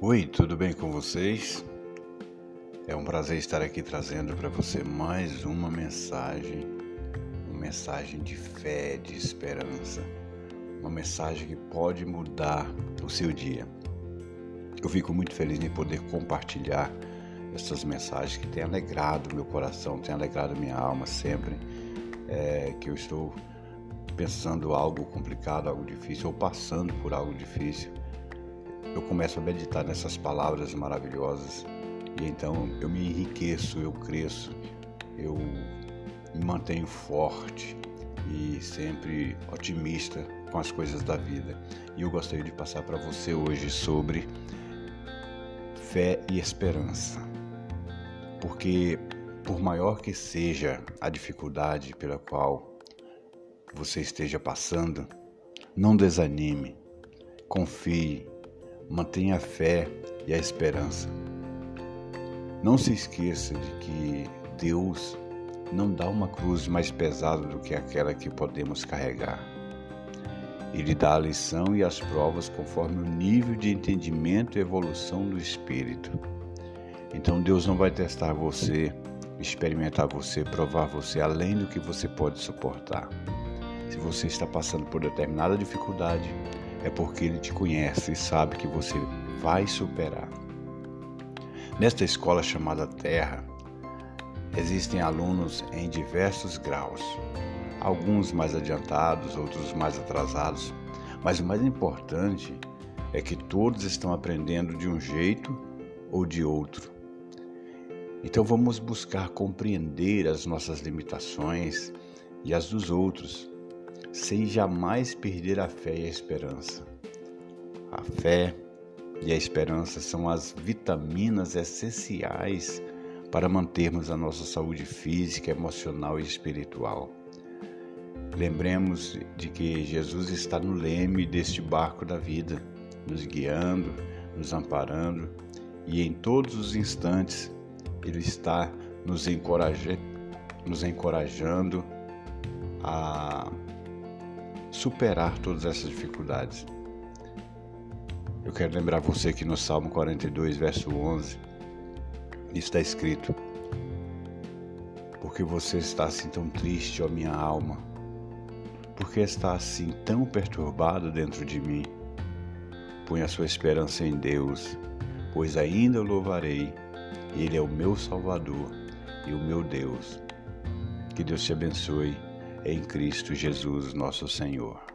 Oi, tudo bem com vocês? É um prazer estar aqui trazendo para você mais uma mensagem, uma mensagem de fé, de esperança, uma mensagem que pode mudar o seu dia. Eu fico muito feliz em poder compartilhar essas mensagens que têm alegrado meu coração, têm alegrado minha alma sempre é, que eu estou pensando algo complicado, algo difícil, ou passando por algo difícil eu começo a meditar nessas palavras maravilhosas e então eu me enriqueço, eu cresço, eu me mantenho forte e sempre otimista com as coisas da vida. E eu gostaria de passar para você hoje sobre fé e esperança. Porque por maior que seja a dificuldade pela qual você esteja passando, não desanime, confie, mantenha a fé e a esperança. Não se esqueça de que Deus não dá uma cruz mais pesada do que aquela que podemos carregar. Ele dá a lição e as provas conforme o nível de entendimento e evolução do espírito. Então Deus não vai testar você, experimentar você, provar você além do que você pode suportar. Se você está passando por determinada dificuldade, é porque Ele te conhece e sabe que você vai superar. Nesta escola chamada Terra, existem alunos em diversos graus, alguns mais adiantados, outros mais atrasados, mas o mais importante é que todos estão aprendendo de um jeito ou de outro. Então vamos buscar compreender as nossas limitações e as dos outros sem jamais perder a fé e a esperança. A fé e a esperança são as vitaminas essenciais para mantermos a nossa saúde física, emocional e espiritual. Lembremos de que Jesus está no leme deste barco da vida, nos guiando, nos amparando e em todos os instantes Ele está nos, encoraja nos encorajando a superar todas essas dificuldades. Eu quero lembrar você que no Salmo 42, verso 11, está escrito: Porque você está assim tão triste, ó minha alma? Porque está assim tão perturbado dentro de mim? Põe a sua esperança em Deus, pois ainda o louvarei. Ele é o meu Salvador e o meu Deus. Que Deus te abençoe em Cristo Jesus, nosso Senhor.